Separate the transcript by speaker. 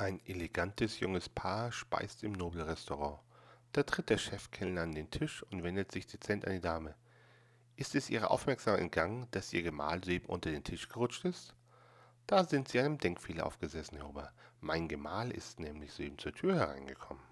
Speaker 1: Ein elegantes junges Paar speist im Nobelrestaurant. Da tritt der Chefkellner an den Tisch und wendet sich dezent an die Dame. Ist es Ihrer Aufmerksamkeit entgangen, dass Ihr Gemahl soeben unter den Tisch gerutscht ist? Da sind Sie einem Denkfehler aufgesessen, Herr Ober. Mein Gemahl ist nämlich soeben zur Tür hereingekommen.